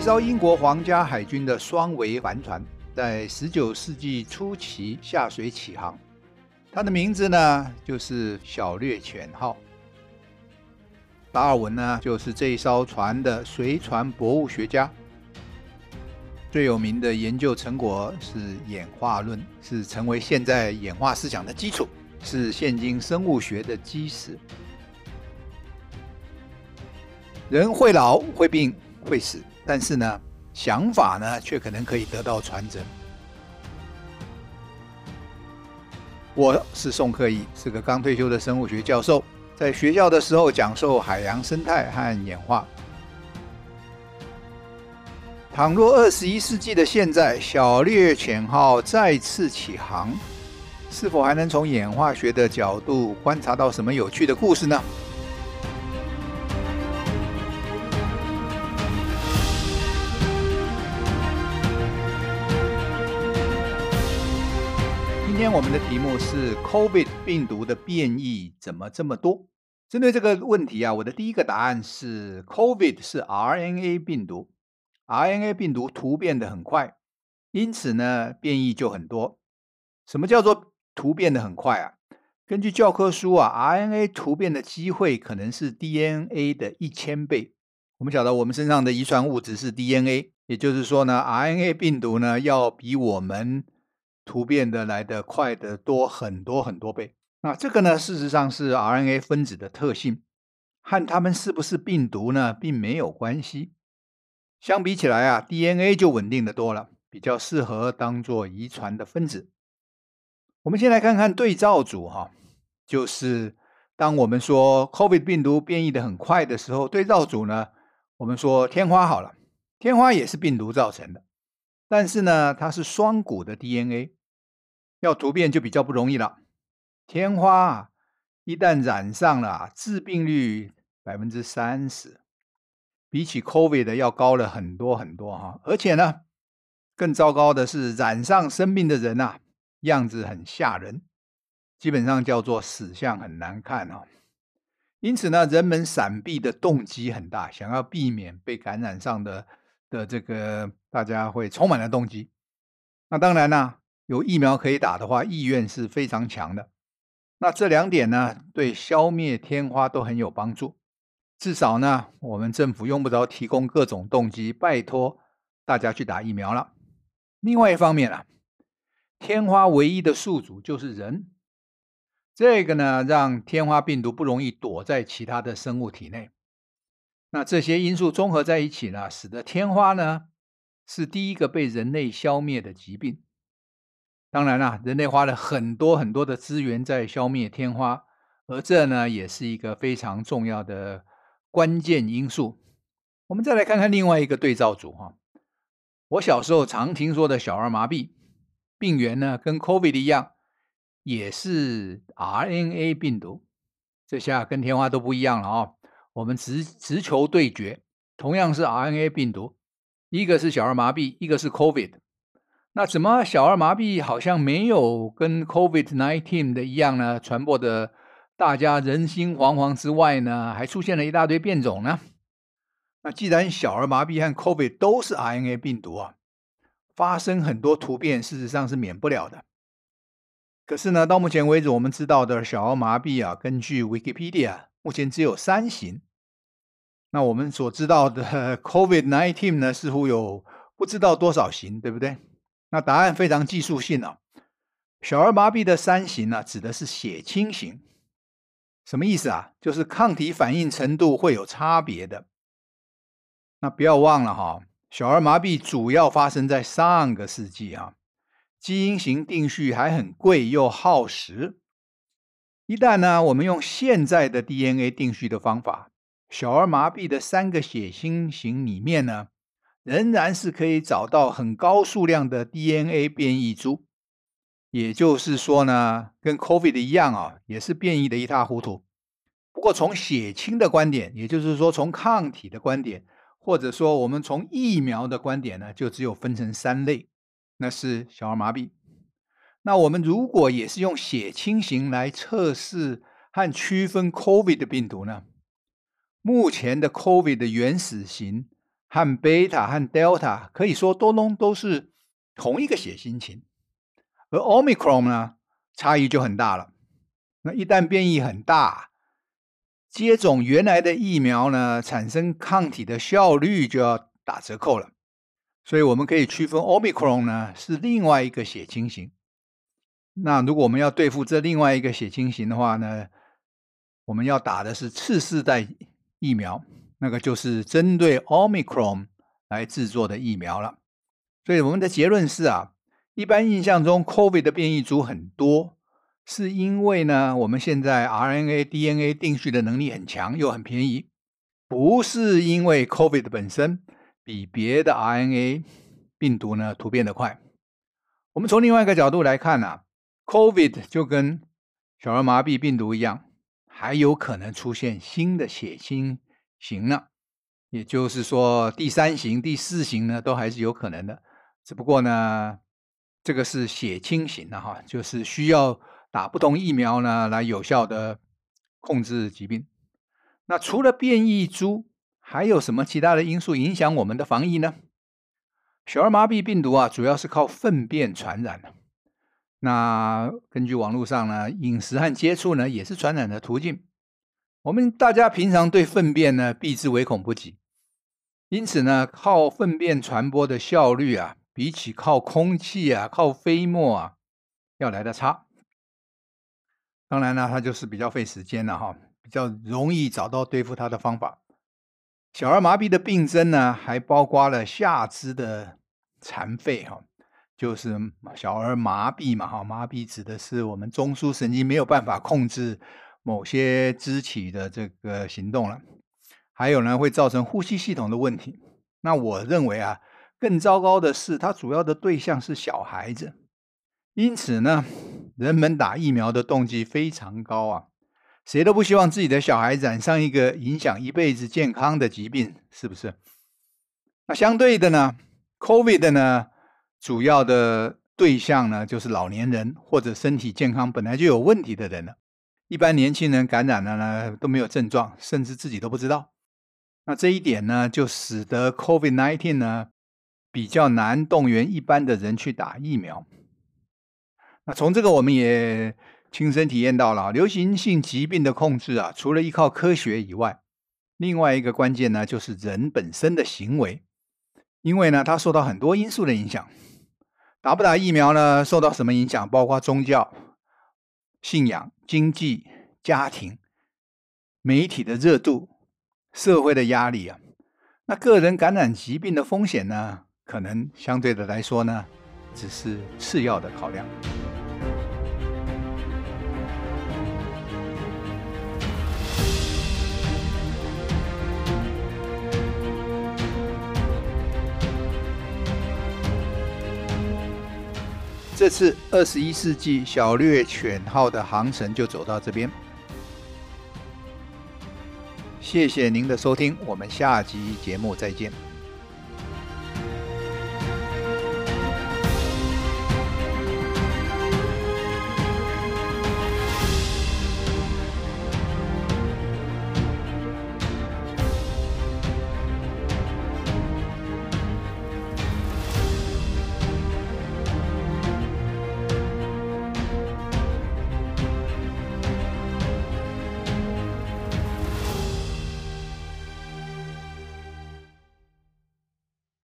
一艘英国皇家海军的双桅帆船，在十九世纪初期下水启航，它的名字呢就是小略犬号。达尔文呢就是这一艘船的随船博物学家，最有名的研究成果是演化论，是成为现在演化思想的基础，是现今生物学的基石。人会老、会病、会死。但是呢，想法呢，却可能可以得到传承。我是宋克义，是个刚退休的生物学教授，在学校的时候讲授海洋生态和演化。倘若二十一世纪的现在，小猎犬号再次启航，是否还能从演化学的角度观察到什么有趣的故事呢？今天我们的题目是 COVID 病毒的变异怎么这么多？针对这个问题啊，我的第一个答案是 COVID 是 RNA 病毒，RNA 病毒突变得很快，因此呢变异就很多。什么叫做突变得很快啊？根据教科书啊，RNA 突变的机会可能是 DNA 的一千倍。我们晓得我们身上的遗传物质是 DNA，也就是说呢，RNA 病毒呢要比我们突变的来得快得多很多很多倍。那这个呢，事实上是 RNA 分子的特性，和它们是不是病毒呢，并没有关系。相比起来啊，DNA 就稳定得多了，比较适合当做遗传的分子。我们先来看看对照组哈，就是当我们说 COVID 病毒变异得很快的时候，对照组呢，我们说天花好了，天花也是病毒造成的，但是呢，它是双股的 DNA。要突变就比较不容易了。天花一旦染上了，致病率百分之三十，比起 COVID 的要高了很多很多哈。而且呢，更糟糕的是染上生病的人呐、啊，样子很吓人，基本上叫做死相很难看哦。因此呢，人们闪避的动机很大，想要避免被感染上的的这个，大家会充满了动机。那当然呢。有疫苗可以打的话，意愿是非常强的。那这两点呢，对消灭天花都很有帮助。至少呢，我们政府用不着提供各种动机，拜托大家去打疫苗了。另外一方面啊，天花唯一的宿主就是人，这个呢，让天花病毒不容易躲在其他的生物体内。那这些因素综合在一起呢，使得天花呢是第一个被人类消灭的疾病。当然啦，人类花了很多很多的资源在消灭天花，而这呢也是一个非常重要的关键因素。我们再来看看另外一个对照组哈，我小时候常听说的小儿麻痹病原呢，跟 COVID 一样，也是 RNA 病毒。这下跟天花都不一样了啊！我们直直球对决，同样是 RNA 病毒，一个是小儿麻痹，一个是 COVID。那怎么小儿麻痹好像没有跟 COVID-19 的一样呢？传播的大家人心惶惶之外呢，还出现了一大堆变种呢？那既然小儿麻痹和 COVID 都是 RNA 病毒啊，发生很多突变，事实上是免不了的。可是呢，到目前为止我们知道的小儿麻痹啊，根据 Wikipedia，目前只有三型。那我们所知道的 COVID-19 呢，似乎有不知道多少型，对不对？那答案非常技术性啊，小儿麻痹的三型呢，指的是血清型，什么意思啊？就是抗体反应程度会有差别的。那不要忘了哈，小儿麻痹主要发生在上个世纪啊，基因型定序还很贵又耗时。一旦呢，我们用现在的 DNA 定序的方法，小儿麻痹的三个血清型里面呢，仍然是可以找到很高数量的 DNA 变异株，也就是说呢，跟 COVID 一样啊，也是变异的一塌糊涂。不过从血清的观点，也就是说从抗体的观点，或者说我们从疫苗的观点呢，就只有分成三类，那是小儿麻痹。那我们如果也是用血清型来测试和区分 COVID 的病毒呢？目前的 COVID 的原始型。和贝塔和 Delta 可以说都都都是同一个血型型，而 Omicron 呢，差异就很大了。那一旦变异很大，接种原来的疫苗呢，产生抗体的效率就要打折扣了。所以我们可以区分 Omicron 呢是另外一个血清型。那如果我们要对付这另外一个血清型的话呢，我们要打的是次世代疫苗，那个就是针对 Omicron 来制作的疫苗了。所以我们的结论是啊，一般印象中 COVID 的变异株很多，是因为呢，我们现在 RNA、DNA 定序的能力很强，又很便宜，不是因为 COVID 本身比别的 RNA 病毒呢突变得快。我们从另外一个角度来看啊，COVID 就跟小儿麻痹病毒一样，还有可能出现新的血清型呢，也就是说第三型、第四型呢都还是有可能的。只不过呢，这个是血清型的哈，就是需要。打不同疫苗呢，来有效的控制疾病。那除了变异株，还有什么其他的因素影响我们的防疫呢？小儿麻痹病毒啊，主要是靠粪便传染的。那根据网络上呢，饮食和接触呢，也是传染的途径。我们大家平常对粪便呢，避之唯恐不及。因此呢，靠粪便传播的效率啊，比起靠空气啊、靠飞沫啊，要来得差。当然呢，它就是比较费时间了哈，比较容易找到对付它的方法。小儿麻痹的病症呢，还包括了下肢的残废哈，就是小儿麻痹嘛哈，麻痹指的是我们中枢神经没有办法控制某些肢体的这个行动了。还有呢，会造成呼吸系统的问题。那我认为啊，更糟糕的是，它主要的对象是小孩子。因此呢，人们打疫苗的动机非常高啊，谁都不希望自己的小孩染上一个影响一辈子健康的疾病，是不是？那相对的呢，COVID 呢，主要的对象呢，就是老年人或者身体健康本来就有问题的人了。一般年轻人感染了呢，都没有症状，甚至自己都不知道。那这一点呢，就使得 COVID-19 呢，比较难动员一般的人去打疫苗。那从这个我们也亲身体验到了，流行性疾病的控制啊，除了依靠科学以外，另外一个关键呢，就是人本身的行为，因为呢，它受到很多因素的影响。打不打疫苗呢，受到什么影响？包括宗教、信仰、经济、家庭、媒体的热度、社会的压力啊。那个人感染疾病的风险呢，可能相对的来说呢，只是次要的考量。这次二十一世纪小猎犬号的航程就走到这边，谢谢您的收听，我们下集节目再见。